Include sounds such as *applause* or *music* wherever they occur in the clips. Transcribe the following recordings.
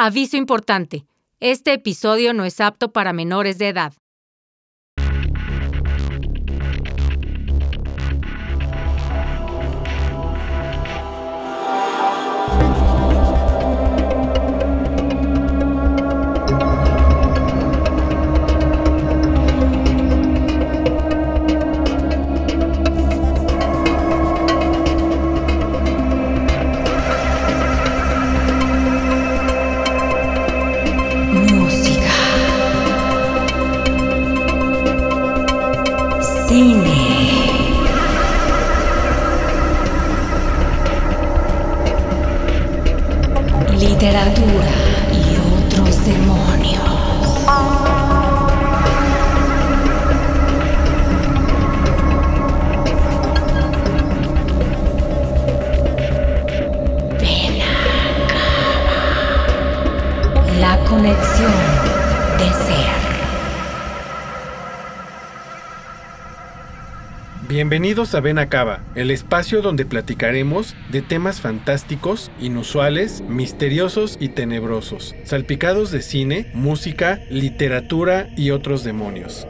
Aviso importante. Este episodio no es apto para menores de edad. Bienvenidos a Ven Acaba, el espacio donde platicaremos de temas fantásticos, inusuales, misteriosos y tenebrosos, salpicados de cine, música, literatura y otros demonios.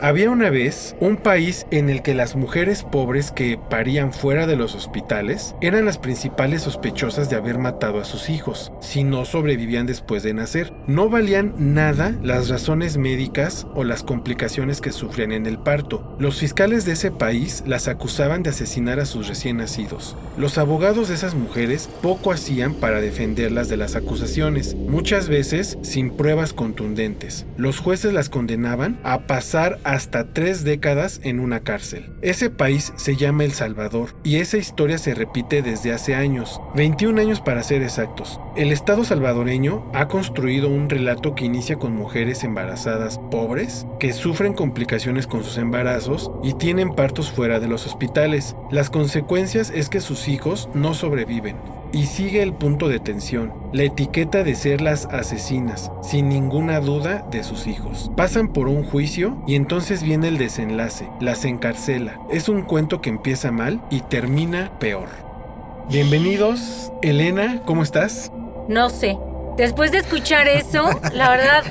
Había una vez un país en el que las mujeres pobres que parían fuera de los hospitales eran las principales sospechosas de haber matado a sus hijos, si no sobrevivían después de nacer. No valían nada las razones médicas o las complicaciones que sufrían en el parto. Los fiscales de ese país las acusaban de asesinar a sus recién nacidos. Los abogados de esas mujeres poco hacían para defenderlas de las acusaciones, muchas veces sin pruebas contundentes. Los jueces las condenaban a pasar hasta tres décadas en una cárcel. Ese país se llama El Salvador y esa historia se repite desde hace años, 21 años para ser exactos. El Estado salvadoreño ha construido un relato que inicia con mujeres embarazadas pobres que sufren complicaciones con sus embarazos y tienen partos fuera de los hospitales. Las consecuencias es que sus hijos no sobreviven. Y sigue el punto de tensión, la etiqueta de ser las asesinas, sin ninguna duda de sus hijos. Pasan por un juicio y entonces viene el desenlace, las encarcela. Es un cuento que empieza mal y termina peor. Bienvenidos, Elena, ¿cómo estás? No sé. Después de escuchar eso, la verdad,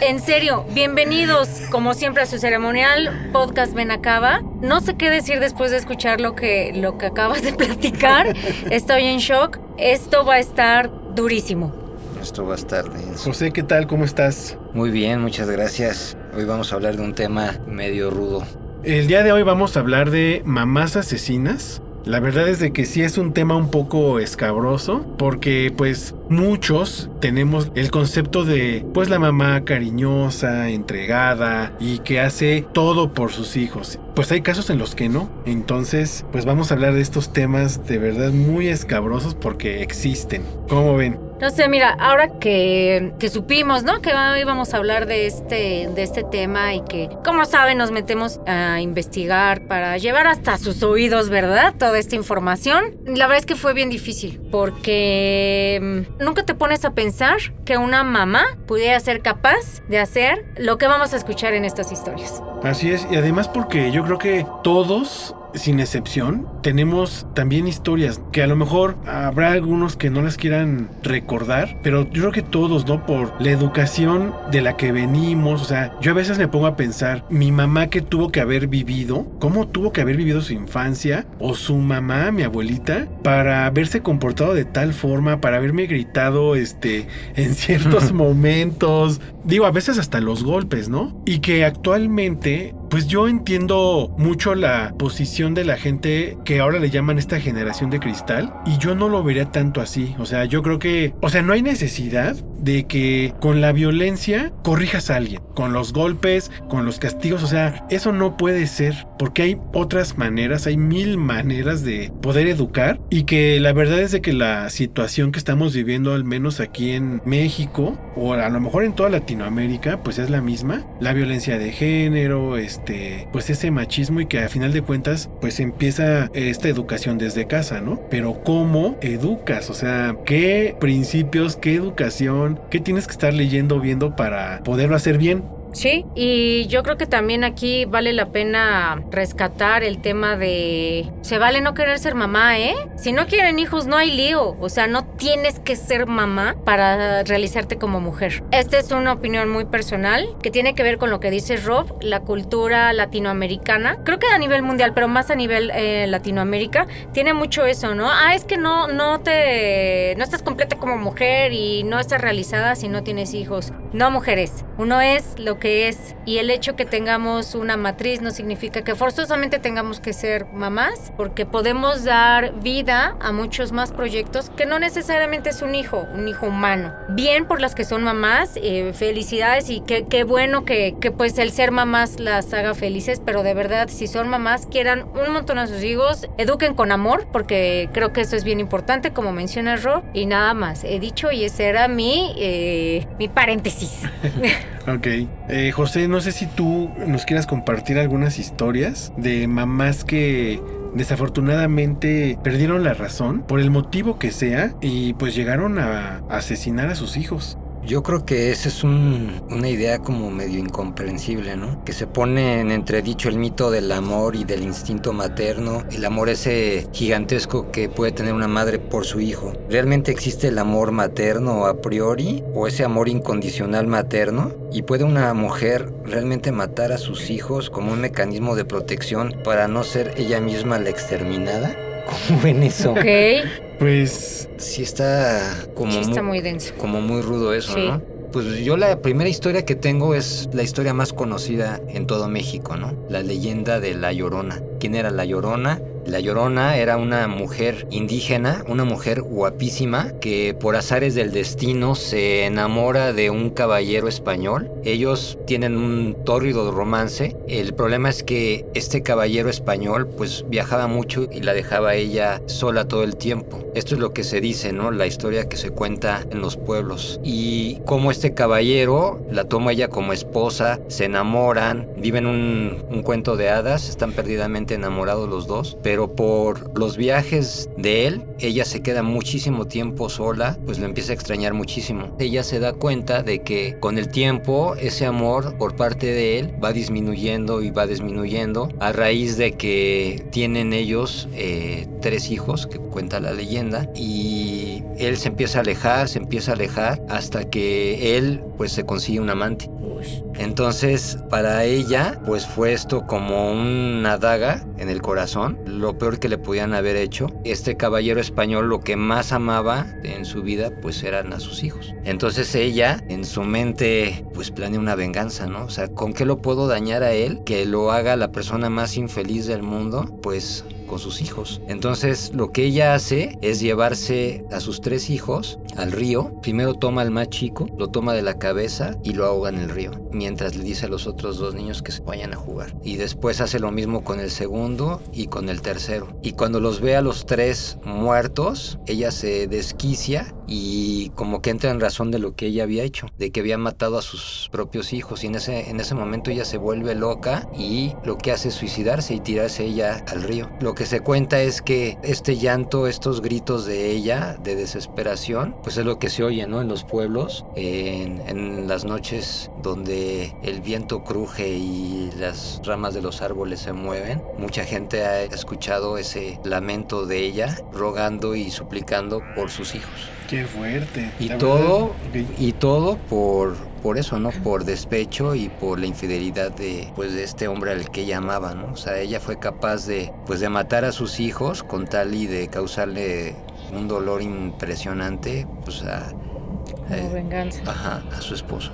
en serio, bienvenidos como siempre a su ceremonial podcast Benacaba. No sé qué decir después de escuchar lo que, lo que acabas de platicar. Estoy en shock. Esto va a estar durísimo. Esto va a estar denso. José, ¿qué tal? ¿Cómo estás? Muy bien, muchas gracias. Hoy vamos a hablar de un tema medio rudo. El día de hoy vamos a hablar de mamás asesinas. La verdad es de que sí es un tema un poco escabroso porque pues muchos tenemos el concepto de pues la mamá cariñosa, entregada y que hace todo por sus hijos. Pues hay casos en los que no. Entonces pues vamos a hablar de estos temas de verdad muy escabrosos porque existen. ¿Cómo ven? No sé, mira, ahora que, que supimos, ¿no? Que hoy vamos a hablar de este, de este tema y que, como saben, nos metemos a investigar para llevar hasta sus oídos, ¿verdad? Toda esta información. La verdad es que fue bien difícil porque mm, nunca te pones a pensar que una mamá pudiera ser capaz de hacer lo que vamos a escuchar en estas historias. Así es, y además porque yo creo que todos sin excepción, tenemos también historias que a lo mejor habrá algunos que no las quieran recordar, pero yo creo que todos, ¿no? Por la educación de la que venimos, o sea, yo a veces me pongo a pensar, mi mamá que tuvo que haber vivido, cómo tuvo que haber vivido su infancia, o su mamá, mi abuelita, para haberse comportado de tal forma, para haberme gritado, este, en ciertos *laughs* momentos, digo, a veces hasta los golpes, ¿no? Y que actualmente pues yo entiendo mucho la posición de la gente que ahora le llaman esta generación de cristal y yo no lo vería tanto así. O sea, yo creo que, o sea, no hay necesidad de que con la violencia corrijas a alguien, con los golpes, con los castigos, o sea, eso no puede ser, porque hay otras maneras, hay mil maneras de poder educar y que la verdad es de que la situación que estamos viviendo, al menos aquí en México, o a lo mejor en toda Latinoamérica, pues es la misma, la violencia de género, este, pues ese machismo y que a final de cuentas, pues empieza esta educación desde casa, ¿no? Pero ¿cómo educas? O sea, ¿qué principios, qué educación? ¿Qué tienes que estar leyendo, viendo para poderlo hacer bien? Sí, y yo creo que también aquí vale la pena rescatar el tema de se vale no querer ser mamá, ¿eh? Si no quieren hijos no hay lío, o sea, no tienes que ser mamá para realizarte como mujer. Esta es una opinión muy personal que tiene que ver con lo que dice Rob, la cultura latinoamericana, creo que a nivel mundial, pero más a nivel eh, Latinoamérica, tiene mucho eso, ¿no? Ah, es que no, no te, no estás completa como mujer y no estás realizada si no tienes hijos. No, mujeres, uno es lo que es y el hecho que tengamos una matriz no significa que forzosamente tengamos que ser mamás, porque podemos dar vida a muchos más proyectos que no necesariamente es un hijo, un hijo humano. Bien por las que son mamás, eh, felicidades y qué, qué bueno que, que pues el ser mamás las haga felices, pero de verdad si son mamás quieran un montón a sus hijos, eduquen con amor, porque creo que eso es bien importante, como menciona Ro, y nada más. He dicho y ese era mi, eh, mi paréntesis. *laughs* Ok. Eh, José, no sé si tú nos quieras compartir algunas historias de mamás que desafortunadamente perdieron la razón por el motivo que sea y pues llegaron a asesinar a sus hijos. Yo creo que esa es un- una idea como medio incomprensible, ¿no? Que se pone en entredicho el mito del amor y del instinto materno, el amor ese gigantesco que puede tener una madre por su hijo. ¿Realmente existe el amor materno a priori o ese amor incondicional materno? ¿Y puede una mujer realmente matar a sus hijos como un mecanismo de protección para no ser ella misma la exterminada? *laughs* ¿Cómo ven eso? ok, Pues Sí está como sí está muy- muy denso. como muy rudo eso, Sí. ¿no? Pues yo la primera historia que tengo es la historia más conocida en todo México, ¿no? La leyenda de La Llorona. ¿Quién era La Llorona? La Llorona era una mujer indígena, una mujer guapísima que por azares del destino se enamora de un caballero español. Ellos tienen un tórrido romance. El problema es que este caballero español pues viajaba mucho y la dejaba ella sola todo el tiempo. Esto es lo que se dice, ¿no? La historia que se cuenta en los pueblos. Y cómo este caballero la toma ella como esposa, se enamoran, viven un, un cuento de hadas, están perdidamente enamorados los dos, pero por los viajes de él, ella se queda muchísimo tiempo sola, pues lo empieza a extrañar muchísimo. Ella se da cuenta de que con el tiempo ese amor por parte de él va disminuyendo y va disminuyendo a raíz de que tienen ellos eh, tres hijos, que cuenta la leyenda, y él se empieza a alejar, se empieza a alejar hasta que él pues se consigue un amante. Entonces, para ella, pues fue esto como una daga en el corazón, lo peor que le podían haber hecho. Este caballero español lo que más amaba en su vida, pues eran a sus hijos. Entonces ella, en su mente, pues planea una venganza, ¿no? O sea, ¿con qué lo puedo dañar a él? Que lo haga la persona más infeliz del mundo, pues con sus hijos. Entonces lo que ella hace es llevarse a sus tres hijos al río. Primero toma al más chico, lo toma de la cabeza y lo ahoga en el río, mientras le dice a los otros dos niños que se vayan a jugar. Y después hace lo mismo con el segundo y con el tercero. Y cuando los ve a los tres muertos, ella se desquicia y como que entra en razón de lo que ella había hecho, de que había matado a sus propios hijos. Y en ese, en ese momento ella se vuelve loca y lo que hace es suicidarse y tirarse ella al río. Lo que se cuenta es que este llanto, estos gritos de ella, de desesperación, pues es lo que se oye, ¿no? En los pueblos, en, en las noches donde el viento cruje y las ramas de los árboles se mueven. Mucha gente ha escuchado ese lamento de ella, rogando y suplicando por sus hijos. qué fuerte. Y todo, y todo por, por eso, ¿no? Por despecho y por la infidelidad de, pues, de este hombre al que ella amaba, ¿no? O sea, ella fue capaz de, pues, de matar a sus hijos con tal y de causarle un dolor impresionante, pues, a, Como eh, venganza. ajá, a su esposo.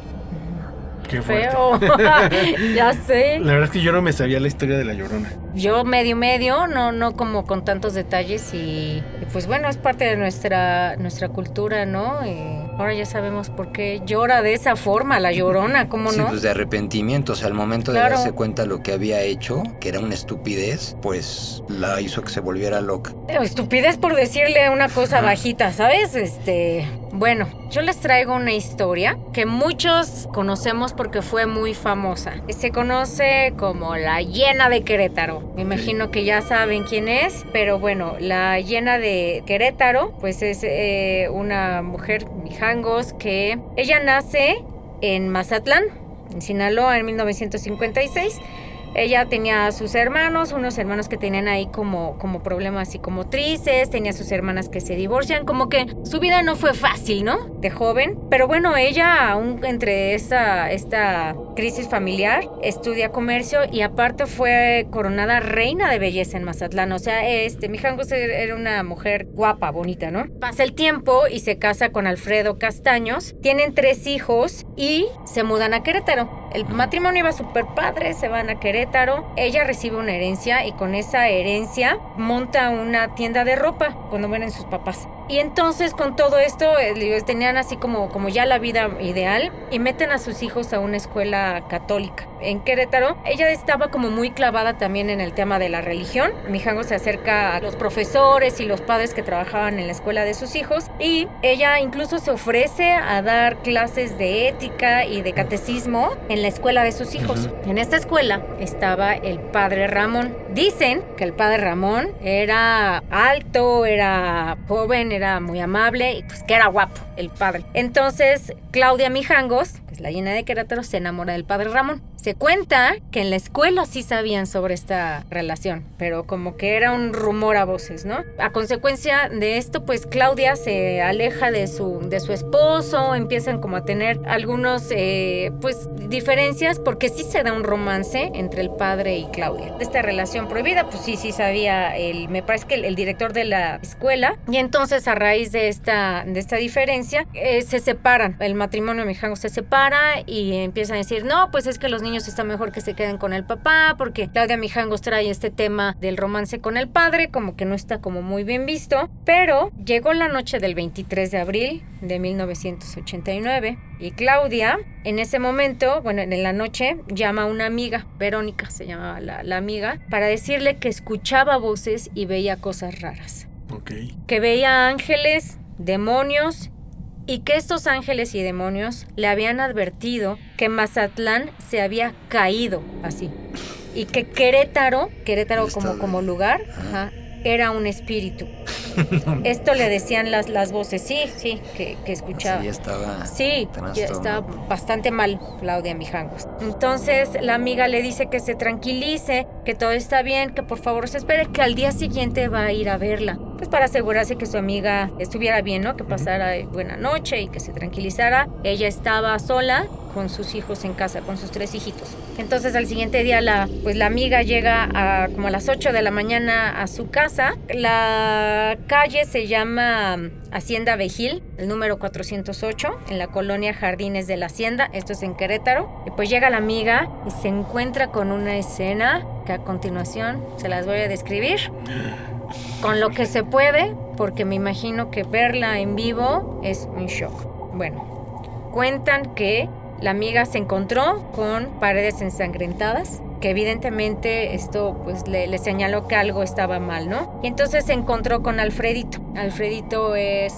Qué. Feo. *laughs* ya sé. La verdad es que yo no me sabía la historia de la llorona. Yo medio medio, no, no como con tantos detalles y, y pues bueno, es parte de nuestra, nuestra cultura, ¿no? Y ahora ya sabemos por qué llora de esa forma, la llorona, ¿cómo Sí, no? pues de arrepentimiento, o sea, al momento Claro. de darse cuenta lo que había hecho, que era una estupidez, pues la hizo que se volviera loca. Estupidez por decirle una cosa bajita, ¿sabes? Este, bueno, yo les traigo una historia que muchos conocemos porque fue muy famosa. Se conoce como la Hiena de Querétaro. Me imagino que ya saben quién es, pero bueno, la Hiena de Querétaro, pues es eh, una mujer mijangos que ella nace en Mazatlán. en Sinaloa en 1956. Ella tenía sus hermanos, unos hermanos que tenían ahí como, como problemas psicomotrices, tenía sus hermanas que se divorcian, como que su vida no fue fácil, ¿no? De joven. Pero bueno, ella aún entre esta, esta crisis familiar estudia comercio y aparte fue coronada reina de belleza en Mazatlán. O sea, este, Mijangos era una mujer guapa, bonita, ¿no? Pasa el tiempo y se casa con Alfredo Castaños. Tienen tres hijos y se mudan a Querétaro. El matrimonio iba súper padre, se van a Querétaro. Ella recibe una herencia y con esa herencia monta una tienda de ropa cuando mueren sus papás. Y entonces con todo esto eh, tenían así como, como ya la vida ideal y meten a sus hijos a una escuela católica en Querétaro. Ella estaba como muy clavada también en el tema de la religión. Mijango se acerca a los profesores y los padres que trabajaban en la escuela de sus hijos y ella incluso se ofrece a dar clases de ética y de catecismo en la escuela de sus hijos. En esta escuela estaba el padre Ramón. Dicen que el padre Ramón era alto, era joven, era muy amable y pues que era guapo el padre. Entonces Claudia Mijangos, que es la llena de Querétaro, se enamora del padre Ramón. Se cuenta que en la escuela sí sabían sobre esta relación, pero como que era un rumor a voces, ¿no? A consecuencia de esto, pues Claudia se aleja de su, de su esposo, empiezan como a tener algunos, eh, pues, diferencias, porque sí se da un romance entre el padre y Claudia. Esta relación prohibida, pues sí, sí sabía, el, me parece que el, director de la escuela, y entonces a raíz de esta, de esta diferencia, eh, se separan, el matrimonio mexicano se separa y empiezan a decir, no, pues es que los niños está mejor que se queden con el papá, porque Claudia Mijangos trae este tema del romance con el padre, como que no está como muy bien visto. Pero llegó la noche del 23 de abril de 1989 y Claudia en ese momento, bueno, en la noche, llama a una amiga, Verónica se llamaba la, la amiga, para decirle que escuchaba voces y veía cosas raras. Ok. Que veía ángeles, demonios y que estos ángeles y demonios le habían advertido que Mazatlán se había caído así y que Querétaro, Querétaro como, como lugar, ajá, era un espíritu. *laughs* Esto le decían las, las voces, sí, sí, que, que escuchaba. Sí, estaba. Sí, ya estaba bastante mal Claudia Mijangos. Entonces la amiga le dice que se tranquilice, que todo está bien, que por favor se espere, que al día siguiente va a ir a verla. Pues para asegurarse que su amiga estuviera bien, ¿no? Que pasara buena noche y que se tranquilizara. Ella estaba sola con sus hijos en casa, con sus tres hijitos. Entonces al siguiente día la, pues la amiga llega a como a las 8 de la mañana a su casa. La calle se llama Hacienda Vejil, el número 408, en la colonia Jardines de la Hacienda, esto es en Querétaro. Y pues llega la amiga y se encuentra con una escena que a continuación se las voy a describir con lo que se puede, porque me imagino que verla en vivo es un shock. Bueno, cuentan que la amiga se encontró con paredes ensangrentadas, que evidentemente esto pues le, señaló que algo estaba mal, ¿no? Y entonces se encontró con Alfredito. Alfredito es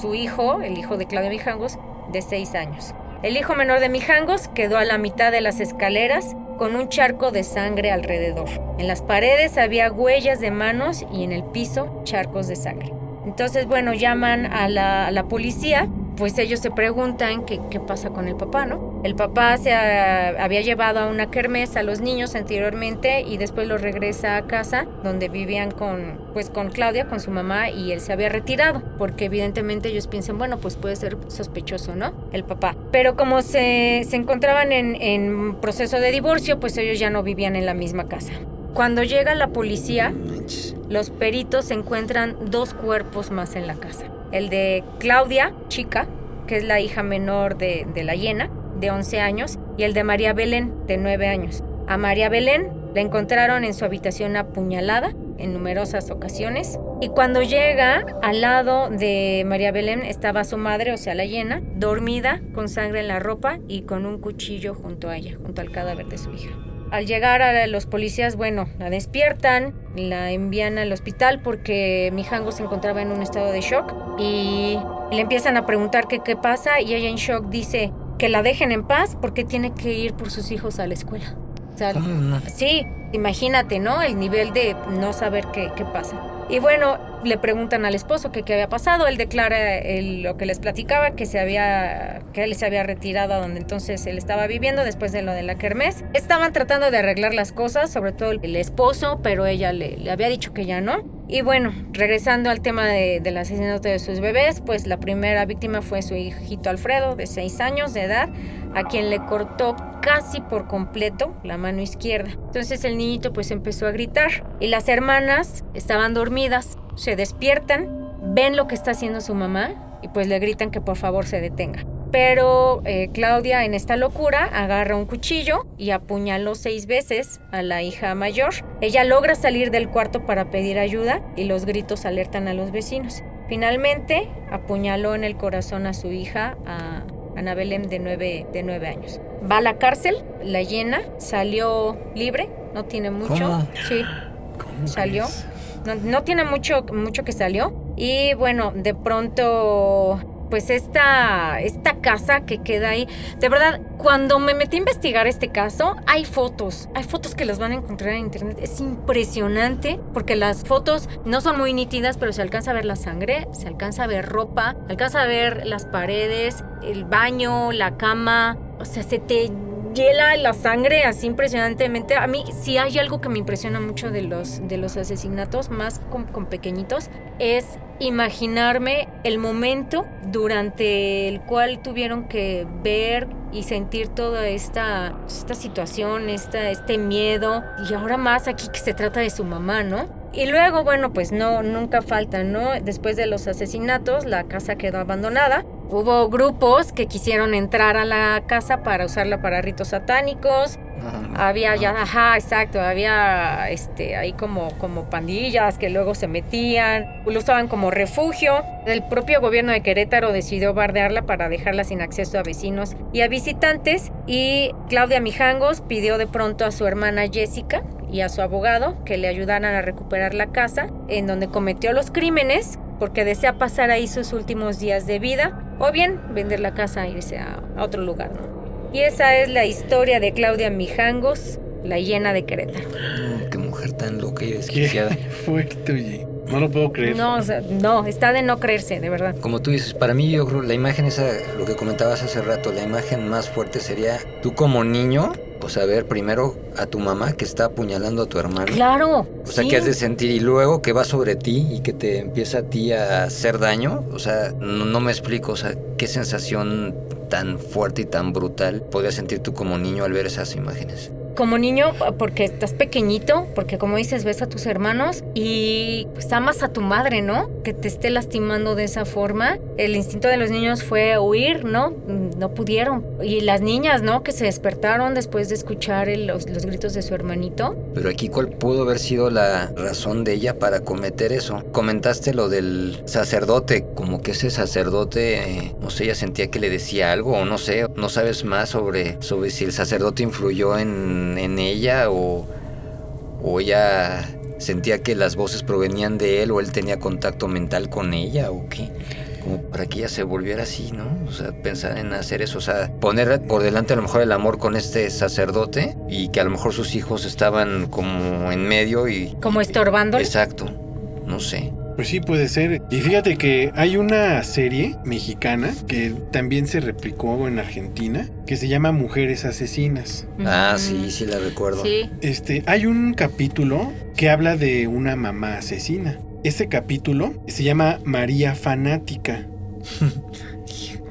su hijo, el hijo de Claudia Mijangos, de seis años. El hijo menor de Mijangos quedó a la mitad de las escaleras con un charco de sangre alrededor. En las paredes había huellas de manos y en el piso charcos de sangre. Entonces, bueno, llaman a la, a la policía pues ellos se preguntan qué, qué pasa con el papá, ¿no? El papá se ha, había llevado a una kermés a los niños anteriormente y después los regresa a casa donde vivían con, pues con Claudia, con su mamá y él se había retirado porque evidentemente ellos piensan, bueno, pues puede ser sospechoso, ¿no? El papá. Pero como se, se encontraban en, en proceso de divorcio, pues ellos ya no vivían en la misma casa. Cuando llega la policía, los peritos encuentran dos cuerpos más en la casa el de Claudia, chica, que es la hija menor de, de, la hiena, de 11 años, y el de María Belén, de 9 años. A María Belén la encontraron en su habitación apuñalada en numerosas ocasiones. Y cuando llega al lado de María Belén estaba su madre, o sea, la hiena, dormida, con sangre en la ropa y con un cuchillo junto a ella, junto al cadáver de su hija. Al llegar a los policías, bueno, la despiertan, la envían al hospital porque Mijango se encontraba en un estado de shock y le empiezan a preguntar qué qué pasa y ella en shock dice que la dejen en paz porque tiene que ir por sus hijos a la escuela. O sea, ¿Cómo no? sí, imagínate, ¿no? El nivel de no saber qué, qué pasa. Y bueno, le preguntan al esposo qué había pasado. Él declara el- lo que les platicaba, que se había, que él se había retirado a donde entonces él estaba viviendo después de lo de la kermés. Estaban tratando de arreglar las cosas, sobre todo el esposo, pero ella le, le había dicho que ya no. Y bueno, regresando al tema de- del asesinato de sus bebés, pues la primera víctima fue su hijito Alfredo, de 6 años de edad, a quien le cortó casi por completo la mano izquierda. Entonces el niñito pues empezó a gritar y las hermanas estaban dormidas, se despiertan, ven lo que está haciendo su mamá y pues le gritan que por favor se detenga. Pero eh, Claudia en esta locura agarra un cuchillo y apuñaló seis veces a la hija mayor. Ella logra salir del cuarto para pedir ayuda y los gritos alertan a los vecinos. Finalmente apuñaló en el corazón a su hija, a Ana Belén de nueve, de nueve años. Va a la cárcel, la llena, salió libre, no tiene mucho. ¿Cómo? Sí, ¿Cómo Salió. No, tiene mucho, mucho que salió. Y bueno, de pronto, pues esta, esta casa que queda ahí, de verdad, cuando me metí a investigar este caso, hay fotos, hay fotos que las van a encontrar en internet. Es impresionante porque las fotos no son muy nítidas, pero se alcanza a ver la sangre, se alcanza a ver ropa, se alcanza a ver las paredes, el baño, la cama, o sea, se te hiela la sangre así impresionantemente. A mí si hay algo que me impresiona mucho de los, de los asesinatos, más con, con pequeñitos, es imaginarme el momento durante el cual tuvieron que ver y sentir toda esta, esta situación, esta, este miedo. Y ahora más aquí que se trata de su mamá, ¿no? Y luego, bueno, pues no, nunca falta, ¿no? Después de los asesinatos, la casa quedó abandonada. Hubo grupos que quisieron entrar a la casa para usarla para ritos satánicos. Había ya, ajá, exacto, había este ahí como, como pandillas que luego se metían, lo usaban como refugio. El propio gobierno de Querétaro decidió bardearla para dejarla sin acceso a vecinos y a visitantes. Y Claudia Mijangos pidió de pronto a su hermana Jessica y a su abogado que le ayudaran a recuperar la casa en donde cometió los crímenes porque desea pasar ahí sus últimos días de vida o bien vender la casa e irse a, a otro lugar, ¿no? Y esa es la historia de Claudia Mijangos, la llena de Querétaro. Qué mujer tan loca y Qué desquiciada. *laughs* fuerte, oye. No lo puedo creer. No, o sea, no, está de no creerse, de verdad. Como tú dices, para mí yo creo la imagen esa, lo que comentabas hace rato, la imagen más fuerte sería tú como niño, o sea, ver primero a tu mamá que está apuñalando a tu hermano. Claro. O sea, sí. que has de sentir y luego que va sobre ti y que te empieza a ti a hacer daño. O sea, no, no me explico, o sea, qué sensación tan fuerte y tan brutal podrías sentir tú como niño al ver esas imágenes. Como niño, porque estás pequeñito, porque como dices, ves a tus hermanos y pues amas a tu madre, ¿no? Que te esté lastimando de esa forma. El instinto de los niños fue huir, ¿no? No pudieron. Y las niñas, ¿no? Que se despertaron después de escuchar los, gritos de su hermanito. Pero aquí, ¿cuál pudo haber sido la razón de ella para cometer eso? Comentaste lo del sacerdote, como que ese sacerdote, no sé, ella sentía que le decía algo, o no sé, no sabes más sobre, sobre si el sacerdote influyó en, en ella o, o ella sentía que las voces provenían de él o él tenía contacto mental con ella o qué. Como para que ella se volviera así, ¿no? O sea, pensar en hacer eso, o sea, poner por delante a lo mejor el amor con este sacerdote y que a lo mejor sus hijos estaban como en medio y... Como estorbándole. Exacto, no sé. Pues sí, puede ser. Y fíjate que hay una serie mexicana que también se replicó en Argentina, que se llama Mujeres Asesinas. Ah, sí, sí la recuerdo. Sí. Este, hay un capítulo que habla de una mamá asesina. Ese capítulo se llama María Fanática. *laughs*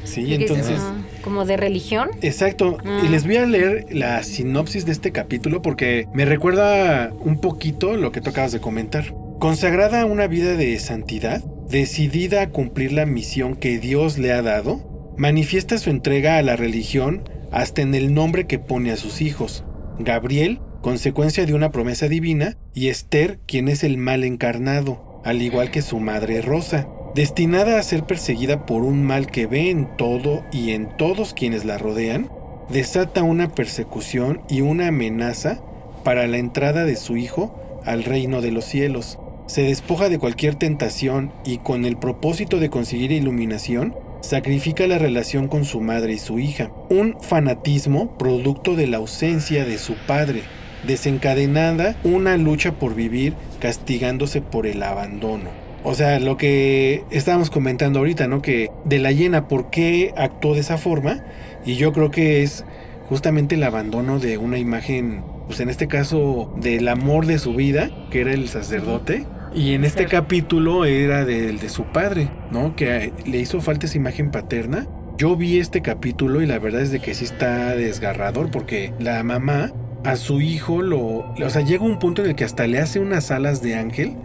Sí, ¿Qué es entonces... Como de religión. Exacto, y Mm. les voy a leer la sinopsis de este capítulo porque me recuerda un poquito lo que tú acabas de comentar. Consagrada a una vida de santidad, decidida a cumplir la misión que Dios le ha dado, manifiesta su entrega a la religión hasta en el nombre que pone a sus hijos. Gabriel, consecuencia de una promesa divina, y Esther, quien es el mal encarnado, al igual que su madre Rosa, destinada a ser perseguida por un mal que ve en todo y en todos quienes la rodean, desata una persecución y una amenaza para la entrada de su hijo al reino de los cielos. Se despoja de cualquier tentación y con el propósito de conseguir iluminación, sacrifica la relación con su madre y su hija. Un fanatismo producto de la ausencia de su padre, desencadenada una lucha por vivir castigándose por el abandono. O sea, lo que estábamos comentando ahorita, ¿no? Que de la llena, ¿por qué actuó de esa forma? Y yo creo que es justamente el abandono de una imagen, pues en este caso, del amor de su vida, que era el sacerdote. Y en este capítulo era del de su padre, ¿no? Que le hizo falta esa imagen paterna. Yo vi este capítulo y la verdad es de que sí está desgarrador porque la mamá a su hijo lo... O sea, llega un punto en el que hasta le hace unas alas de ángel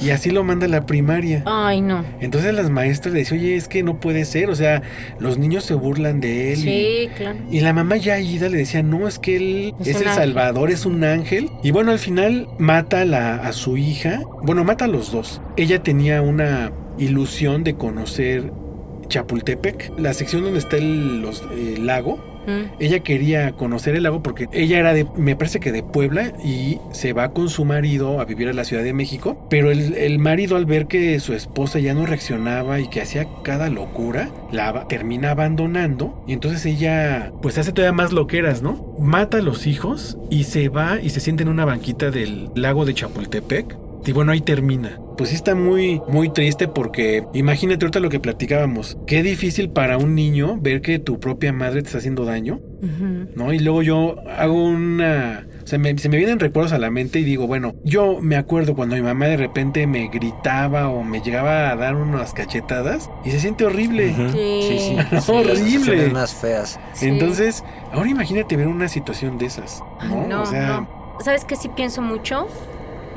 y así lo manda a la primaria. Ay, no. Entonces las maestras le dicen, oye, es que no puede ser, o sea, los niños se burlan de él. y- Sí, claro. y la mamá ya ida le decía, no, es que él Es el ángel. Salvador, es un ángel. Y bueno, al final mata a, la- a su hija. Bueno, mata a los dos. Ella tenía una ilusión de conocer Chapultepec, la sección donde está el, los- el lago. Ella quería conocer el lago porque ella era de, me parece que de Puebla y se va con su marido a vivir a la Ciudad de México. Pero el, el marido al ver que su esposa ya no reaccionaba y que hacía cada locura, la termina abandonando. Y entonces ella pues hace todavía más loqueras, ¿no? Mata a los hijos y se va y se sienta en una banquita del lago de Chapultepec. Y bueno, ahí termina. Pues sí está muy, muy triste porque imagínate ahorita lo que platicábamos. Qué difícil para un niño ver que tu propia madre te está haciendo daño, Ujú. ¿no? Y luego yo hago una... O sea, me- se me vienen recuerdos a la mente y digo, bueno, yo me acuerdo cuando mi mamá de repente me gritaba o me llegaba a dar unas cachetadas y se siente horrible. Sí. Sí, *laughs* sí. sí, Horrible. las situaciones más feas. Sí. Entonces, ahora imagínate ver una situación de esas, ¿no? Ay, no, o sea, no. ¿Sabes qué sí pienso mucho?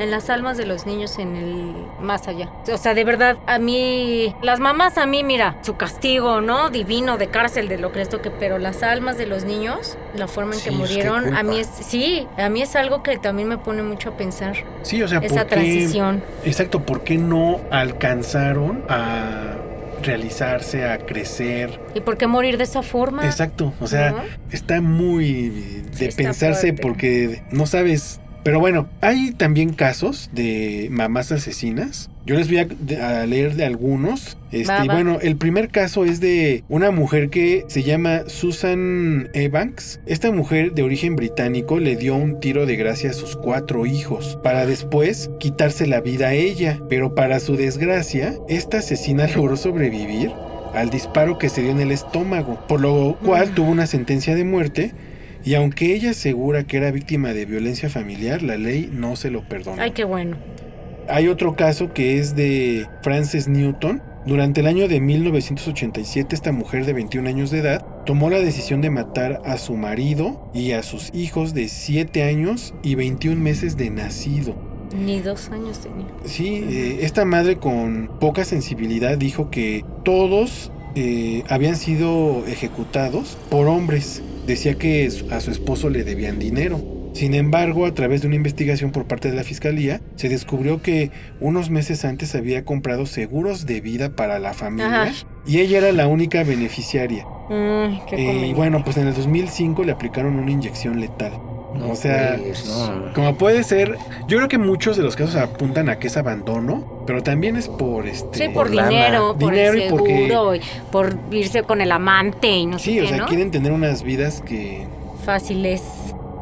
En las almas de los niños en el más allá. O sea, de verdad, a mí, las mamás a mí, mira, su castigo, ¿no? Divino de cárcel, de lo que les toque, pero las almas de los niños, la forma en que es que murieron, a mí es, sí, a mí es algo que también me pone mucho a pensar. sí, o sea, Esa ¿por qué- transición. Exacto, ¿por qué no alcanzaron a realizarse, a crecer? ¿Y por qué morir de esa forma? Exacto, o sea, está muy de Sí, pensarse porque no sabes. Pero bueno, hay también casos de mamás asesinas. Yo les voy a, leer de algunos. Este, y bueno, el primer caso es de una mujer que se llama Susan Evans. Esta mujer de origen británico le dio un tiro de gracia a sus cuatro hijos para después quitarse la vida a ella. Pero para su desgracia, esta asesina *laughs* logró sobrevivir al disparo que se dio en el estómago, por lo cual Mm. tuvo una sentencia de muerte. Y aunque ella asegura que era víctima de violencia familiar, la ley no se lo perdona. Ay, qué bueno. Hay otro caso que es de Frances Newton. Durante el año de 1987, esta mujer de 21 años de edad tomó la decisión de matar a su marido y a sus hijos de 7 años y 21 meses de nacido. Ni dos años tenía. Sí, eh, esta madre con poca sensibilidad dijo que todos eh, habían sido ejecutados por hombres. Decía que a su esposo le debían dinero. Sin embargo, a través de una investigación por parte de la fiscalía, se descubrió que unos meses antes había comprado seguros de vida para la familia Ajá. y ella era la única beneficiaria. Qué Eh, y bueno, pues en el 2005 le aplicaron una inyección letal. No, o sea, pues, no. Como puede ser, yo creo que muchos de los casos apuntan a que es abandono, pero también es por este. Sí, por por lana. dinero, por Dinero el y porque- seguro, y por irse con el amante y no Sí, sé o qué, sea, ¿no? quieren tener unas vidas que. Fáciles.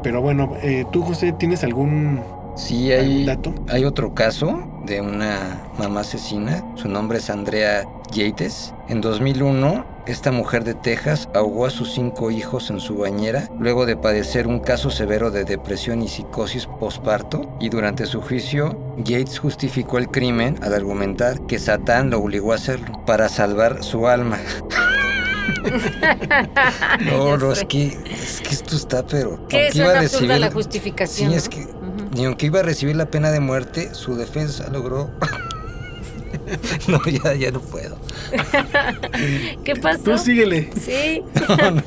Pero bueno, eh, tú, José, ¿tienes algún, Sí, algún hay, dato? hay otro caso de una mamá asesina. Su nombre es Andrea Yates. En 2001, esta mujer de Texas ahogó a sus cinco hijos en su bañera luego de padecer un caso severo de depresión y psicosis postparto. Y durante su juicio, Yates justificó el crimen al argumentar que Satán lo obligó a hacerlo para salvar su alma. *laughs* No, no, es que, es que esto está, pero. Que aunque iba a recibir- la justificación. Sí, ¿no? es que ni aunque iba a recibir la pena de muerte, su defensa logró. *laughs* no, ya, ya no puedo. *laughs* ¿Qué pasó? Tú síguele. Sí. *laughs* No, no.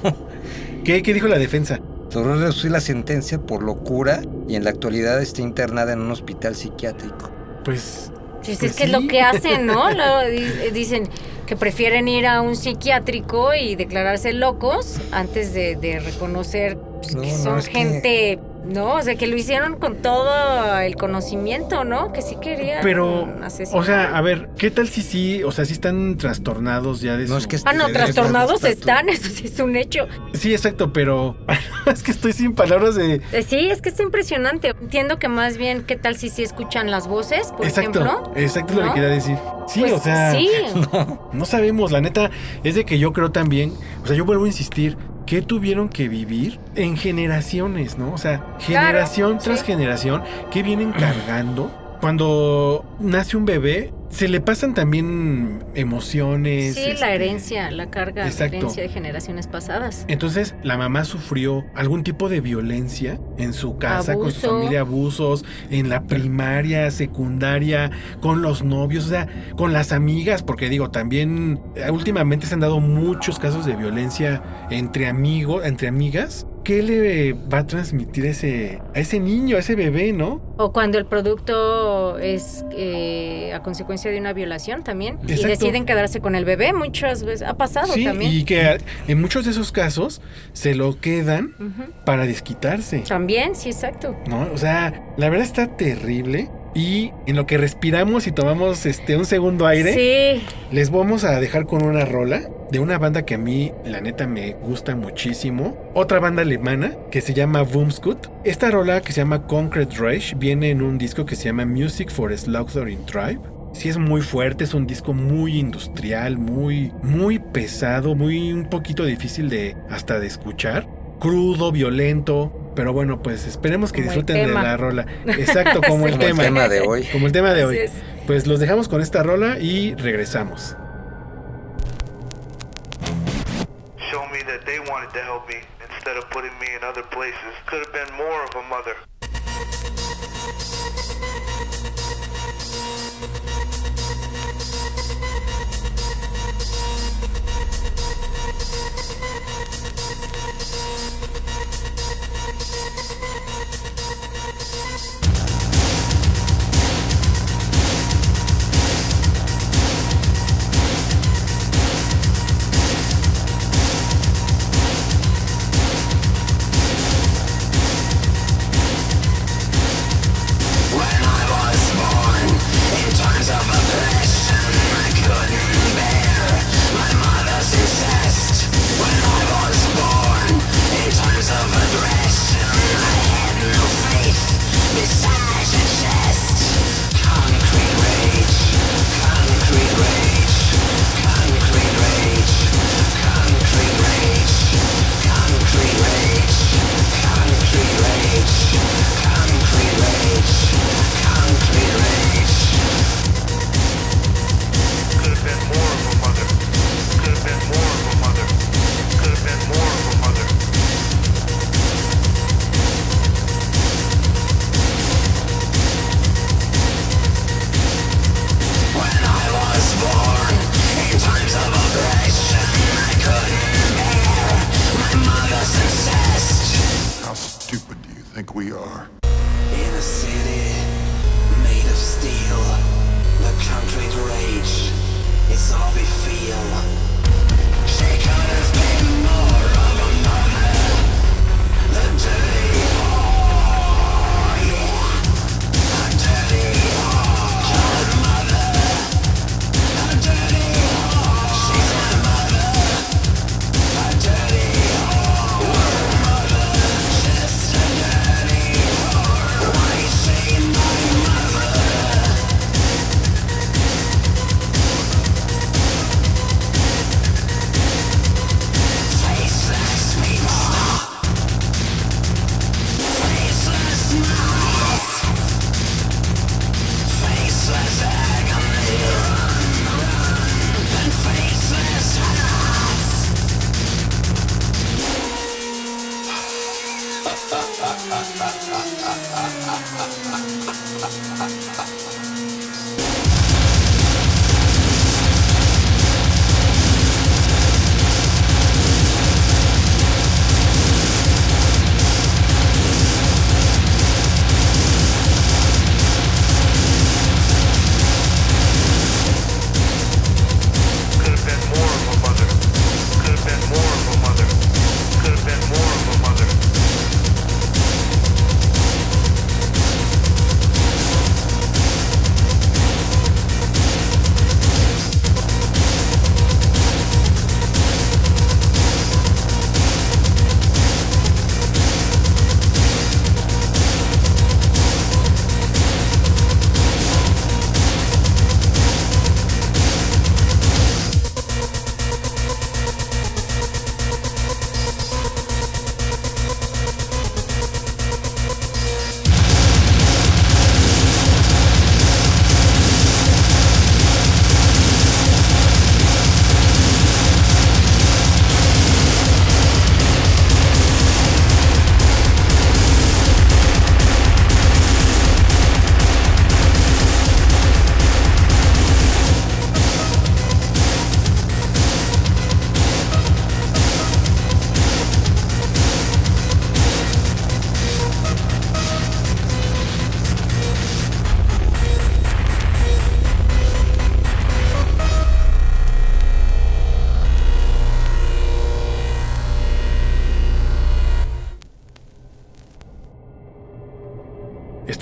¿Qué, qué dijo la defensa? Logró reducir la sentencia por locura y en la actualidad está internada en un hospital psiquiátrico. Pues. Pues Pues es que es lo que hacen, ¿no? Luego di- dicen que prefieren ir a un psiquiátrico y declararse locos antes de, de reconocer pues, No, que no, son es que- gente, ¿no? O sea, que lo hicieron con todo el conocimiento, ¿no? Que sí querían Pero, asesinar. o sea, a ver, ¿qué tal si sí, o sea, si están trastornados ya de No, su- es que Ah, no, trastornados están, *laughs* eso sí es un hecho. Sí, exacto, pero *laughs* es que estoy sin palabras de... Eh, Sí, es que está impresionante. Entiendo que más bien, ¿qué tal si sí escuchan las voces, por exacto, ejemplo? exacto es lo ¿no? que quería decir. Sí, Pues o sea, Sí, *laughs* no sabemos, la neta, es de que yo creo también, o sea, yo vuelvo a insistir, que tuvieron que vivir en generaciones, ¿no? O sea, generación tras generación, que vienen cargando. Cuando nace un bebé, se le pasan también emociones. sí, la este, herencia, la carga herencia de generaciones pasadas. Entonces, la mamá sufrió algún tipo de violencia en su casa, con su familia, abusos, en la primaria, secundaria, con los novios, o sea, con las amigas, porque digo, también eh, últimamente se han dado muchos casos de violencia entre amigos, entre amigas. ¿Qué le va a transmitir ese, a ese niño, a ese bebé, no? O cuando el producto es eh, a consecuencia de una violación también. Y deciden quedarse con el bebé, muchas veces ha pasado sí, también. y que en muchos de esos casos se lo quedan para desquitarse. También, sí, exacto. ¿no? O sea, la verdad está terrible. Y en lo que respiramos y tomamos este un segundo aire, Sí, les vamos a dejar con una rola de una banda que a mí, la neta, me gusta muchísimo. Otra banda alemana que se llama Boomskut. Esta rola que se llama Concrete Rage viene en un disco que se llama Music for Slaughtering Tribe. Sí es muy fuerte, es un disco muy industrial, muy, muy pesado, muy un poquito difícil de hasta de escuchar. Crudo, violento, pero bueno, pues esperemos que Como el disfruten de la rola. *laughs* Exacto, como el Como el tema. tema de hoy. Como el tema de así hoy. es. Pues los dejamos con esta rola y regresamos. Show me that they wanted to help me instead of putting me in other places. Could have been more of a mother.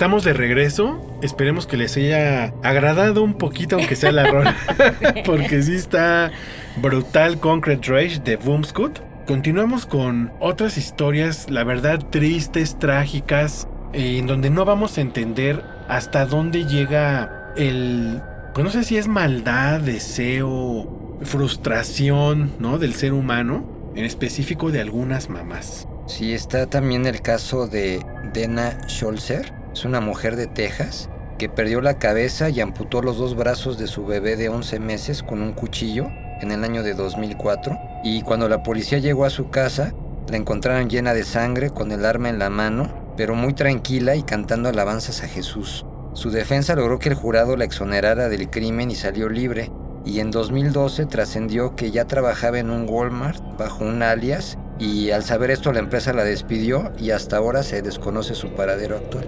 Estamos de regreso. Esperemos que les haya agradado un poquito, aunque sea la rola. *laughs* Porque sí está brutal Concrete Rage de Boomscoot. Continuamos con otras historias, la verdad, tristes, trágicas, eh, en donde no vamos a entender hasta dónde llega el. Pues no sé si es maldad, deseo, frustración, ¿no? Del ser humano, en específico de algunas mamás. Sí, está también el caso de Dena Scholzer. Es una mujer de Texas que perdió la cabeza y amputó los dos brazos de su bebé de 11 meses con un cuchillo en el año de 2004. Y cuando la policía llegó a su casa, la encontraron llena de sangre con el arma en la mano, pero muy tranquila y cantando alabanzas a Jesús. Su defensa logró que el jurado la exonerara del crimen y salió libre. Y en 2012 trascendió que ya trabajaba en un Walmart bajo un alias y al saber esto la empresa la despidió y hasta ahora se desconoce su paradero actual.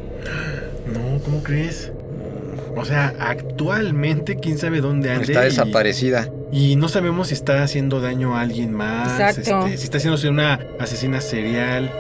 No, ¿cómo crees? O sea, actualmente quién sabe dónde anda. Está desaparecida. Y no sabemos si está haciendo daño a alguien más. Exacto. este, si está haciéndose una asesina serial.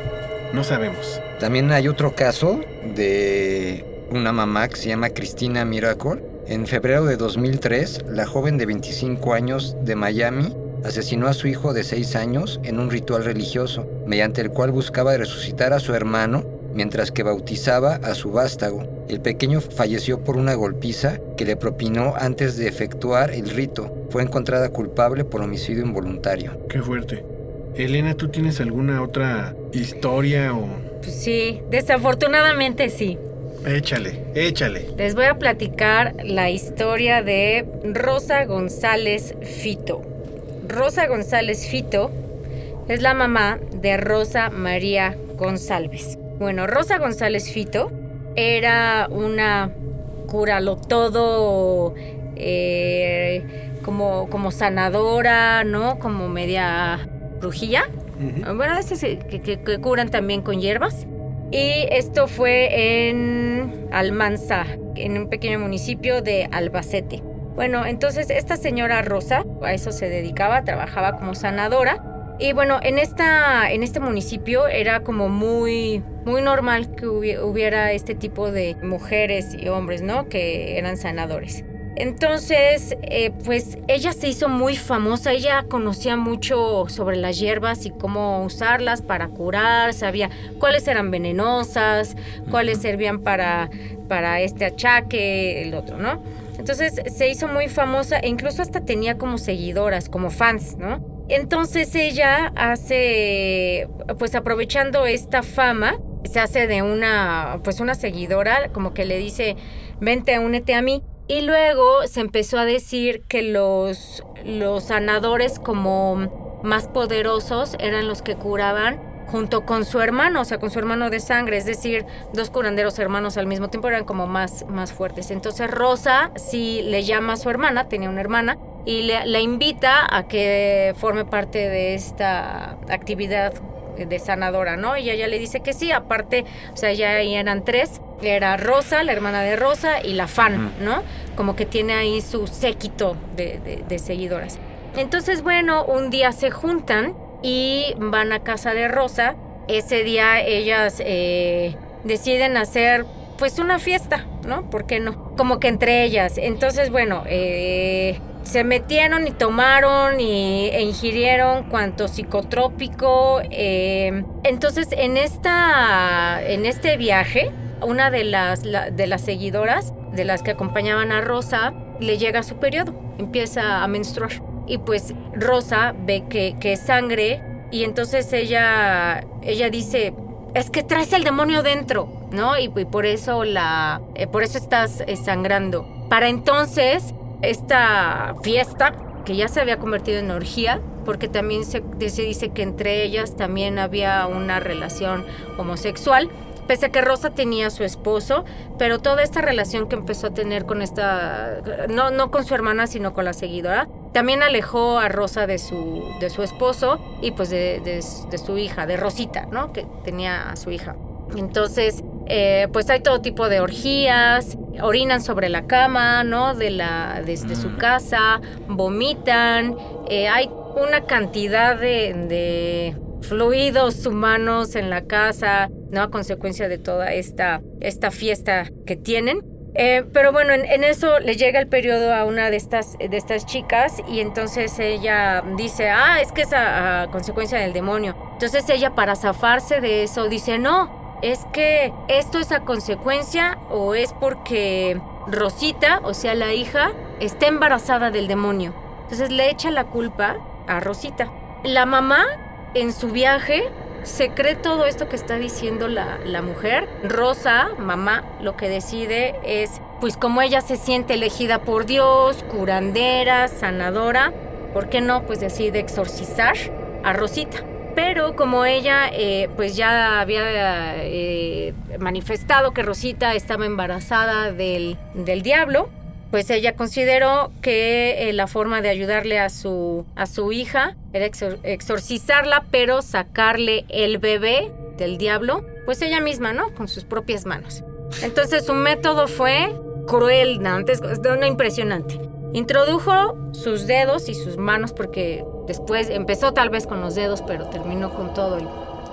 No sabemos. También hay otro caso de una mamá que se llama Cristina Miracle. En febrero de 2003, la joven de 25 años de Miami asesinó a su hijo de 6 años en un ritual religioso, mediante el cual buscaba resucitar a su hermano mientras que bautizaba a su vástago. El pequeño falleció por una golpiza que le propinó antes de efectuar el rito. Fue encontrada culpable por homicidio involuntario. Qué fuerte. Elena, ¿tú tienes alguna otra historia o...? Pues sí, desafortunadamente sí. Échale, échale. Les voy a platicar la historia de Rosa González Fito. Rosa González Fito es la mamá de Rosa María González. Bueno, Rosa González Fito era una curalo todo eh, como, como sanadora, ¿no? Como media brujilla. Bueno, esas que, que- que curan también con hierbas. Y esto fue en Almanza, en un pequeño municipio de Albacete. Bueno, entonces esta señora Rosa a eso se dedicaba, trabajaba como sanadora. Y bueno, en, esta, en este municipio era como muy, muy normal que hubi- hubiera este tipo de mujeres y hombres, ¿no? Que eran sanadores. Entonces, eh, pues ella se hizo muy famosa, ella conocía mucho sobre las hierbas y cómo usarlas para curar, sabía cuáles eran venenosas, cuáles servían para, para este achaque, el otro, ¿no? Entonces se hizo muy famosa e incluso hasta tenía como seguidoras, como fans, ¿no? Entonces ella hace, pues aprovechando esta fama, se hace de una, pues una seguidora, como que le dice, vente, únete a mí. Y luego se empezó a decir que los, los sanadores como más poderosos eran los que curaban junto con su hermano, o sea, con su hermano de sangre, es decir, dos curanderos hermanos al mismo tiempo eran como más, más fuertes. Entonces Rosa sí le llama a su hermana, tenía una hermana, y le- la invita a que forme parte de esta actividad de sanadora, ¿no? Y ella le dice que sí, aparte, o sea, ya ahí eran tres, era Rosa, la hermana de Rosa, y la fan, ¿no? Como que tiene ahí su séquito de, de- de seguidoras. Entonces, bueno, un día se juntan y van a casa de Rosa. Ese día ellas eh, deciden hacer pues una fiesta, ¿no? ¿Por qué no? Como que entre ellas. Entonces, bueno, eh, se metieron y tomaron y, e ingirieron cuanto psicotrópico. eh, entonces, en, esta, en este viaje, una de las, la- de las seguidoras, de las que acompañaban a Rosa, le llega su periodo, empieza a menstruar. Y pues Rosa ve que, que es sangre y entonces ella, ella dice, es que traes el demonio dentro, ¿no? Y, y por eso la, eh, por eso estás eh, sangrando. Para entonces, esta fiesta, que ya se había convertido en orgía, porque también se, se dice que entre ellas también había una relación homosexual, pese a que Rosa tenía a su esposo, pero toda esta relación que empezó a tener con esta, no, no con su hermana, sino con la seguidora, también alejó a Rosa de su, de su esposo y pues de, de- de su hija, de Rosita, ¿no? Que tenía a su hija. Entonces, eh, pues hay todo tipo de orgías, orinan sobre la cama, ¿no? De, la, de, de su casa, vomitan, eh, hay una cantidad de, de fluidos humanos en la casa, ¿no? A consecuencia de toda esta, esta fiesta que tienen. Eh, pero bueno, en, eso le llega el periodo a una de estas, de estas chicas y entonces ella dice, ah, es que es a, a consecuencia del demonio. Entonces ella para zafarse de eso dice, no, es que esto es a consecuencia o es porque Rosita, o sea, la hija, está embarazada del demonio. Entonces le echa la culpa a Rosita. La mamá, en su viaje, se cree todo esto que está diciendo la, la mujer. Rosa, mamá, lo que decide es, pues como ella se siente elegida por Dios, curandera, sanadora, ¿por qué no? Pues decide exorcizar a Rosita. Pero como ella eh, pues ya había eh, manifestado que Rosita estaba embarazada del, del diablo, pues ella consideró que eh, la forma de ayudarle a su, a su hija era exor- exorcizarla, pero sacarle el bebé del diablo, pues ella misma, ¿no? Con sus propias manos. Entonces su método fue cruel, no, antes, no, impresionante. Introdujo sus dedos y sus manos porque después empezó tal vez con los dedos, pero terminó con todo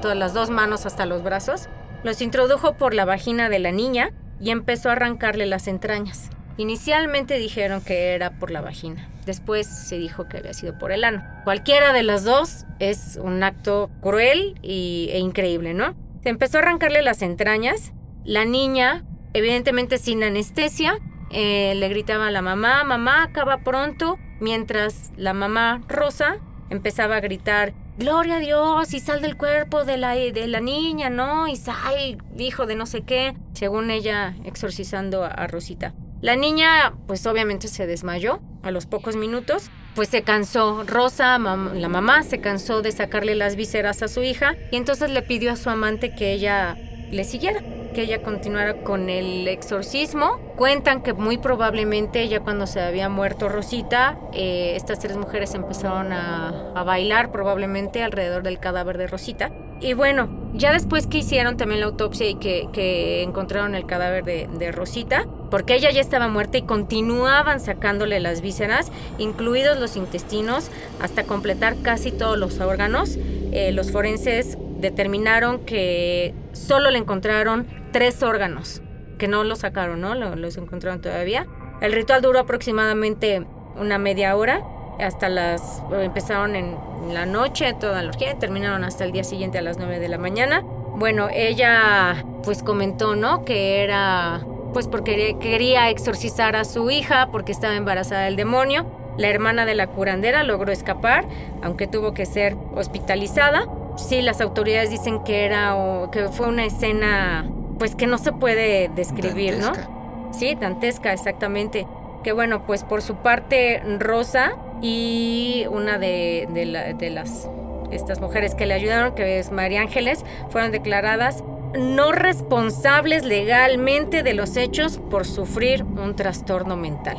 todas las dos manos hasta los brazos. Los introdujo por la vagina de la niña y empezó a arrancarle las entrañas. Inicialmente dijeron que era por la vagina, después se dijo que había sido por el ano. Cualquiera de las dos es un acto cruel y, e increíble, ¿no? Se empezó a arrancarle las entrañas. La niña, evidentemente sin anestesia, eh, le gritaba a la mamá, mamá, acaba pronto, mientras la mamá Rosa empezaba a gritar, Gloria a Dios y sal del cuerpo de la, de la niña, ¿no? Y sal, hijo de no sé qué, según ella exorcizando a, a Rosita. La niña, pues obviamente se desmayó a los pocos minutos, pues se cansó. Rosa, la mamá, se cansó de sacarle las vísceras a su hija y entonces le pidió a su amante que ella le siguiera, que ella continuara con el exorcismo. Cuentan que muy probablemente ya cuando se había muerto Rosita, eh, estas tres mujeres empezaron a bailar probablemente alrededor del cadáver de Rosita. Y bueno, ya después que hicieron también la autopsia y que, encontraron el cadáver de, Rosita, porque ella ya estaba muerta y continuaban sacándole las vísceras, incluidos los intestinos, hasta completar casi todos los órganos, eh, los forenses determinaron que solo le encontraron tres órganos, que no los sacaron, ¿no? Lo- Los encontraron todavía. El ritual duró aproximadamente una media hora, hasta las... empezaron en la noche, toda la orgía, terminaron hasta el día siguiente a las 9 de la mañana. Bueno, ella pues comentó, ¿no? Que era pues porque quería exorcizar a su hija porque estaba embarazada del demonio. La hermana de la curandera logró escapar, aunque tuvo que ser hospitalizada. Sí, las autoridades dicen que era o- que fue una escena pues que no se puede describir, Dantesca. ¿no? Sí, dantesca, exactamente. Que bueno, pues por su parte Rosa y una de, de la- de las estas mujeres que le ayudaron, que es María Ángeles, fueron declaradas no responsables legalmente de los hechos por sufrir un trastorno mental.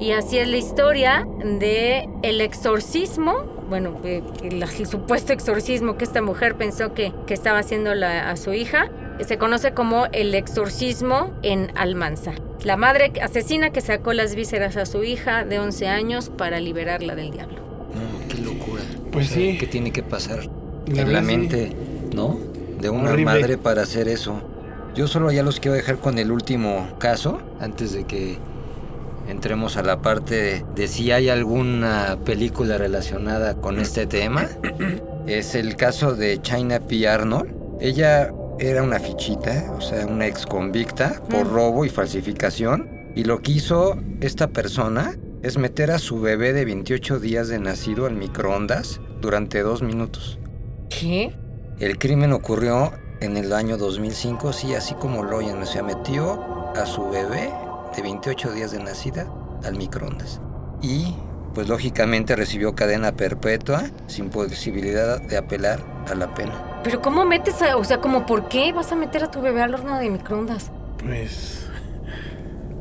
Y así es la historia de el exorcismo, bueno, eh, el, supuesto exorcismo que esta mujer pensó que, que estaba haciendo a su hija. Se conoce como el exorcismo en Almanza. La madre asesina que sacó las vísceras a su hija de 11 años para liberarla del diablo. No, qué locura. Pues sí. ¿Qué tiene que pasar La en la sí. mente, no? De una Horrible. madre para hacer eso. Yo solo ya los quiero dejar con el último caso, antes de que entremos a la parte de, de si hay alguna película relacionada con este tema. Es el caso de China P. Arnold. Ella era una fichita, o sea, una ex convicta por Mm. robo y falsificación. Y lo que hizo esta persona es meter a su bebé de 28 días de nacido al microondas durante dos minutos. ¿Qué? El crimen ocurrió en el año 2005, sí, así como lo oyen, o sea, metió a su bebé de 28 días de nacida al microondas. Y, pues lógicamente recibió cadena perpetua sin posibilidad de apelar a la pena. Pero ¿cómo metes a, o sea, como por qué vas a meter a tu bebé al horno de microondas? Pues.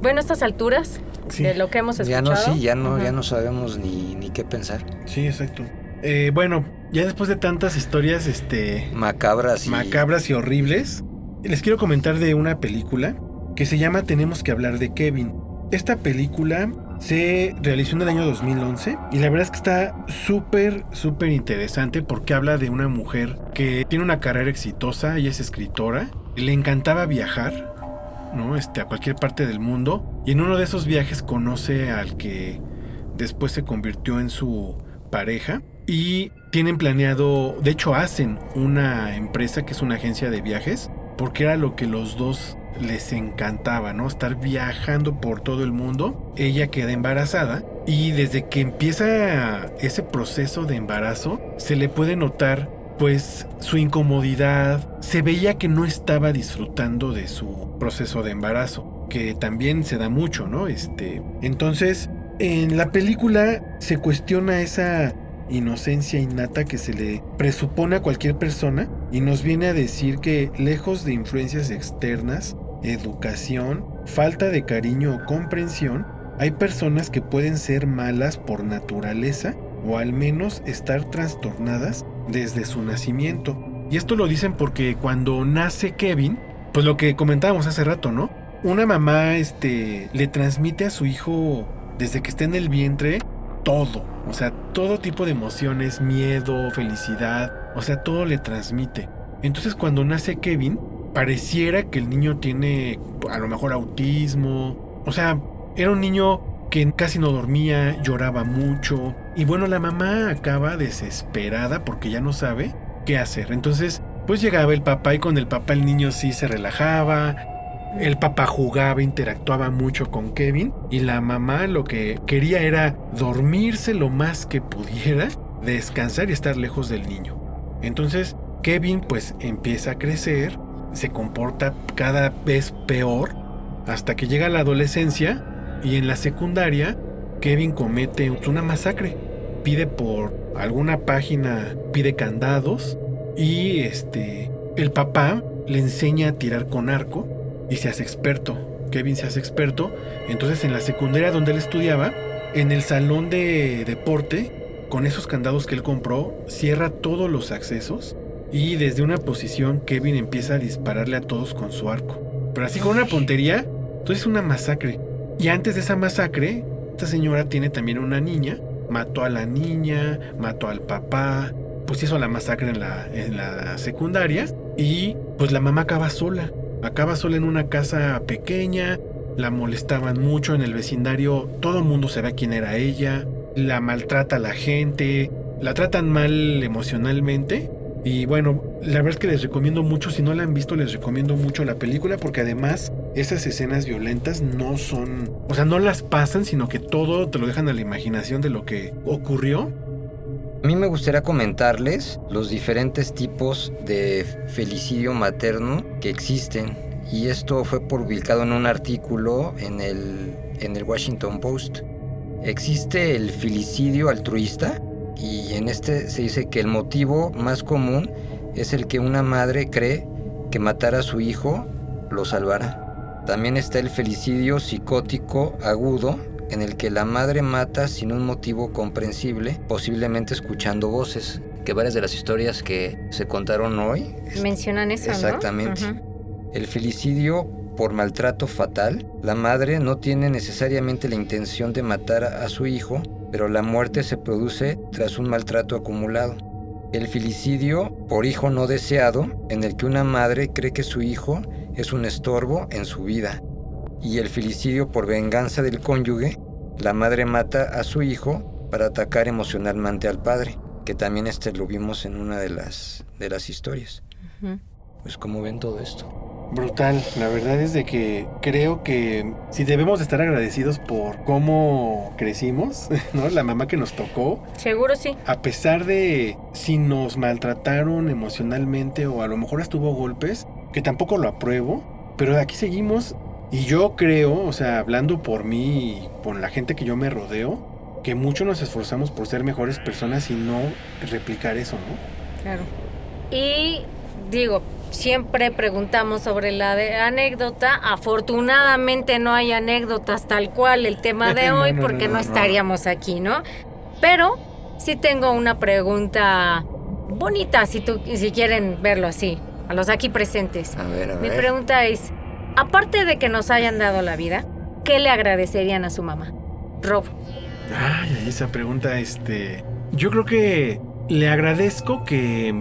Bueno, a estas alturas Sí. de lo que hemos Ya escuchado. no, sí, ya no, ya no sabemos ni, ni qué pensar. Sí, exacto. Eh, bueno, ya después de tantas historias, este. Macabras y... macabras y horribles, les quiero comentar de una película que se llama Tenemos que hablar de Kevin. Esta película Se realizó en el año 2011 y la verdad es que está súper, súper interesante porque habla de una mujer que tiene una carrera exitosa, ella es escritora, le encantaba viajar, ¿no? Este, a cualquier parte del mundo y en uno de esos viajes conoce al que después se convirtió en su pareja y tienen planeado, de hecho hacen una empresa que es una agencia de viajes porque era lo que los dos les encantaba, ¿no? Estar viajando por todo el mundo. Ella queda embarazada y desde que empieza ese proceso de embarazo se le puede notar pues su incomodidad. Se veía que no estaba disfrutando de su proceso de embarazo, que también se da mucho, ¿no? Este, entonces, en la película se cuestiona esa inocencia innata que se le presupone a cualquier persona y nos viene a decir que lejos de influencias externas, educación, falta de cariño o comprensión, hay personas que pueden ser malas por naturaleza o al menos estar trastornadas desde su nacimiento. Y esto lo dicen porque cuando nace Kevin, pues lo que comentábamos hace rato, ¿no? Una mamá este le transmite a su hijo desde que está en el vientre todo, o sea, todo tipo de emociones, miedo, felicidad, o sea, todo le transmite. Entonces cuando nace Kevin, pareciera que el niño tiene a lo mejor autismo, o sea, era un niño que casi no dormía, lloraba mucho, y bueno, la mamá acaba desesperada porque ya no sabe qué hacer. Entonces, pues llegaba el papá y con el papá el niño sí se relajaba, el papá jugaba, interactuaba mucho con Kevin y la mamá lo que quería era dormirse lo más que pudiera, descansar y estar lejos del niño. Entonces Kevin pues empieza a crecer, se comporta cada vez peor hasta que llega la adolescencia y en la secundaria Kevin comete una masacre. Pide por alguna página, pide candados y este el papá le enseña a tirar con arco y se hace experto. Kevin se hace experto. Entonces en la secundaria donde él estudiaba, en el salón de deporte, con esos candados que él compró, cierra todos los accesos y desde una posición Kevin empieza a dispararle a todos con su arco. Pero así con una puntería, entonces es una masacre. Y antes de esa masacre, esta señora tiene también una niña, mató a la niña, mató al papá, pues hizo la masacre en la, en la secundaria y pues la mamá acaba sola. Acaba sola en una casa pequeña, la molestaban mucho en el vecindario, todo el mundo sabe quién era ella, la maltrata a la gente, la tratan mal emocionalmente. Y bueno, la verdad es que les recomiendo mucho, si no la han visto, les recomiendo mucho la película porque además esas escenas violentas no son, o sea, no las pasan, sino que todo te lo dejan a la imaginación de lo que ocurrió. A mí me gustaría comentarles los diferentes tipos de felicidio materno que existen. Y esto fue publicado en un artículo en el, en el Washington Post. Existe el felicidio altruista y en este se dice que el motivo más común es el que una madre cree que matar a su hijo lo salvará. También está el felicidio psicótico agudo en el que la madre mata sin un motivo comprensible, posiblemente escuchando voces, que varias de las historias que se contaron hoy Mencionan eso, Exactamente. el felicidio por maltrato fatal, la madre no tiene necesariamente la intención de matar a su hijo, pero la muerte se produce tras un maltrato acumulado. El felicidio por hijo no deseado, en el que una madre cree que su hijo es un estorbo en su vida. Y el felicidio por venganza del cónyuge, la madre mata a su hijo para atacar emocionalmente al padre, que también este lo vimos en una de las, de las historias. Pues como ven todo esto. Brutal, la verdad es de que creo que si debemos de estar agradecidos por cómo crecimos, *laughs* ¿no? La mamá que nos tocó, Seguro sí. a pesar de si nos maltrataron emocionalmente o a lo mejor estuvo golpes, que tampoco lo apruebo, pero aquí seguimos y yo creo, o sea, hablando por mí y por la gente que yo me rodeo, que mucho nos esforzamos por ser mejores personas y no replicar eso, ¿no? Claro. Y digo, siempre preguntamos sobre la de anécdota. Afortunadamente no hay anécdotas tal cual el tema *laughs* de No, hoy no, porque no, no, no. estaríamos aquí, ¿no? Pero sí tengo una pregunta bonita, si, tú, si quieren verlo así, a los aquí presentes. A ver, a Mi ver. pregunta es, aparte de que nos hayan dado la vida, ¿qué le agradecerían a su mamá? Rob. Ay, esa pregunta, este. Yo creo que le agradezco que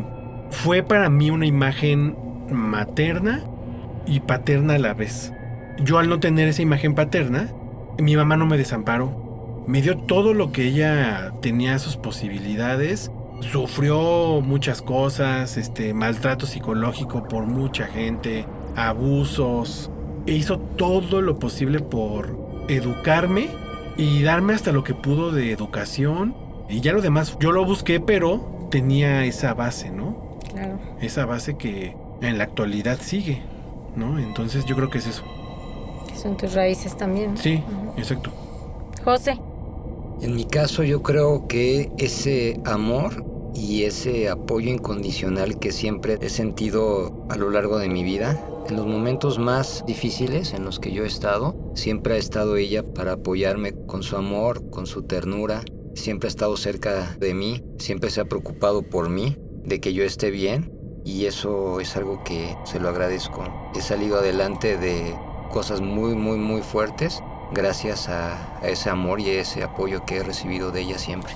fue para mí una imagen materna y paterna a la vez. Yo al no tener esa imagen paterna, mi mamá no me desamparó. Me dio todo lo que ella tenía sus posibilidades. Sufrió muchas cosas, este maltrato psicológico por mucha gente, abusos. E hizo todo lo posible por educarme y darme hasta lo que pudo de educación. Y ya lo demás yo lo busqué, pero tenía esa base, ¿no? Esa base que en la actualidad sigue, ¿no? Entonces yo creo que es eso. Son tus raíces también. ¿no? Sí, Ujú. exacto. José. En mi caso yo creo que ese amor y ese apoyo incondicional que siempre he sentido a lo largo de mi vida, en los momentos más difíciles en los que yo he estado, siempre ha estado ella para apoyarme con su amor, con su ternura, siempre ha estado cerca de mí, siempre se ha preocupado por mí, de que yo esté bien y eso es algo que se lo agradezco. He salido adelante de cosas muy, muy, muy fuertes gracias a, a ese amor y a ese apoyo que he recibido de ella siempre.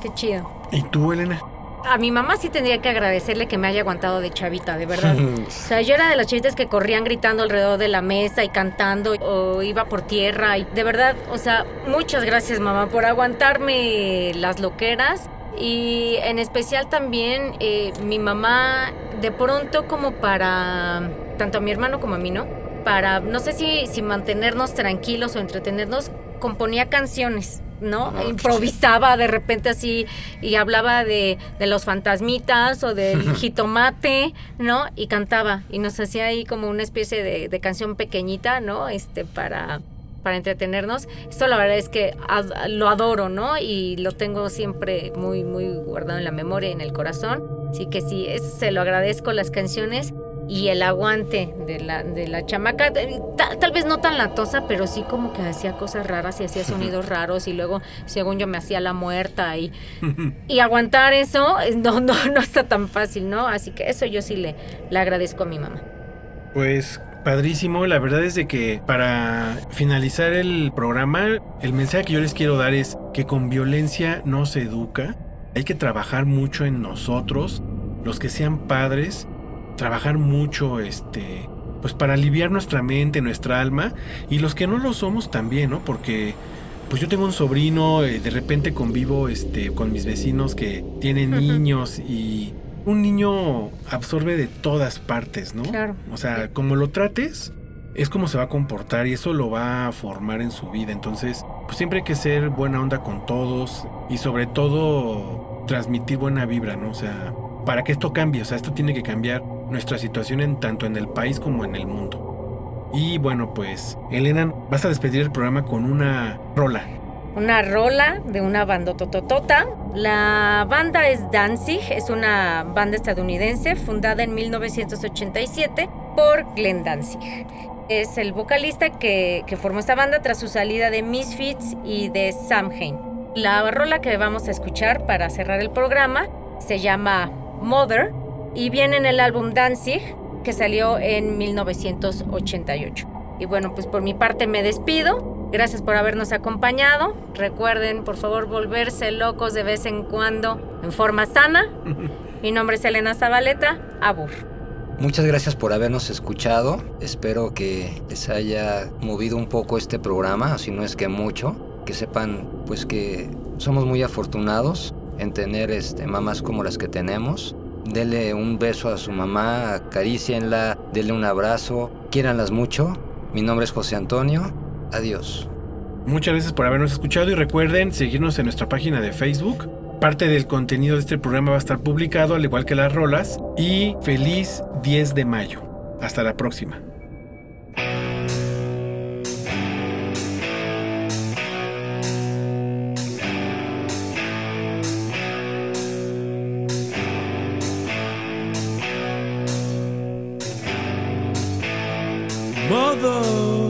Qué chido. ¿Y tú, Elena? A mi mamá sí tendría que agradecerle que me haya aguantado de chavita, de verdad. *laughs* O sea, yo era de las chavitas que corrían gritando alrededor de la mesa y cantando o iba por tierra y de verdad, o sea, muchas gracias mamá por aguantarme las loqueras y en especial también eh, mi mamá de pronto como para tanto a mi hermano como a mí, ¿no? Para no sé si si mantenernos tranquilos o entretenernos componía canciones. ¿no? Ah, Improvisaba de repente así y hablaba de, de los fantasmitas o del *laughs* jitomate, ¿no? Y cantaba y nos hacía ahí como una especie de, de canción pequeñita, ¿no? Este, para, para entretenernos. Esto la verdad es que ad- lo adoro, ¿no? Y lo tengo siempre muy, muy guardado en la memoria y en el corazón. Así que sí, se lo agradezco las canciones y el aguante de la, de la chamaca. Ta- tal vez no tan latosa, pero sí como que hacía cosas raras y hacía sonidos *laughs* raros y luego, según yo, me hacía la muerta y, *laughs* y aguantar eso eh, no, no, *laughs* no está tan fácil, ¿no? Así que eso yo sí le, le agradezco a mi mamá. Pues padrísimo, la verdad es de que para finalizar el programa, el mensaje que yo les quiero dar es que con violencia no se educa, hay que trabajar mucho en nosotros, los que sean padres, trabajar mucho este pues para aliviar nuestra mente, nuestra alma y los que no lo somos también, ¿no? Porque pues yo tengo un sobrino, eh, de repente convivo este con mis vecinos que tienen niños y un niño absorbe de todas partes, ¿no? Claro. O sea, como lo trates, es como se va a comportar y eso lo va a formar en su vida. Entonces, pues siempre hay que ser buena onda con todos y sobre todo transmitir buena vibra, ¿no? O sea, para que esto cambie, o sea, esto tiene que cambiar nuestra situación en tanto en el país como en el mundo. Y bueno, pues, Elena, vas a despedir el programa con una rola. Una rola de una banda tototota. La banda es Danzig, es una banda estadounidense fundada en 1987 por Glenn Danzig. Es el vocalista que, formó esta banda tras su salida de Misfits y de Samhain. La rola que vamos a escuchar para cerrar el programa se llama Mother y viene en el álbum Danzig que salió en 1988. Y bueno, pues por mi parte me despido. Gracias por habernos acompañado. Recuerden, por favor, volverse locos de vez en cuando en forma sana. *laughs* Mi nombre es Elena Zabaleta. Abur. Muchas gracias por habernos escuchado. Espero que les haya movido un poco este programa, si no es que mucho. Que sepan pues que somos muy afortunados en tener este, mamás como las que tenemos. Dele un beso a su mamá, acarícienla, dele un abrazo, quiéranlas mucho. Mi nombre es José Antonio. Adiós. Muchas gracias por habernos escuchado y recuerden seguirnos en nuestra página de Facebook. Parte del contenido de este programa va a estar publicado, al igual que las rolas. Y feliz 10 de mayo. Hasta la próxima. Mother,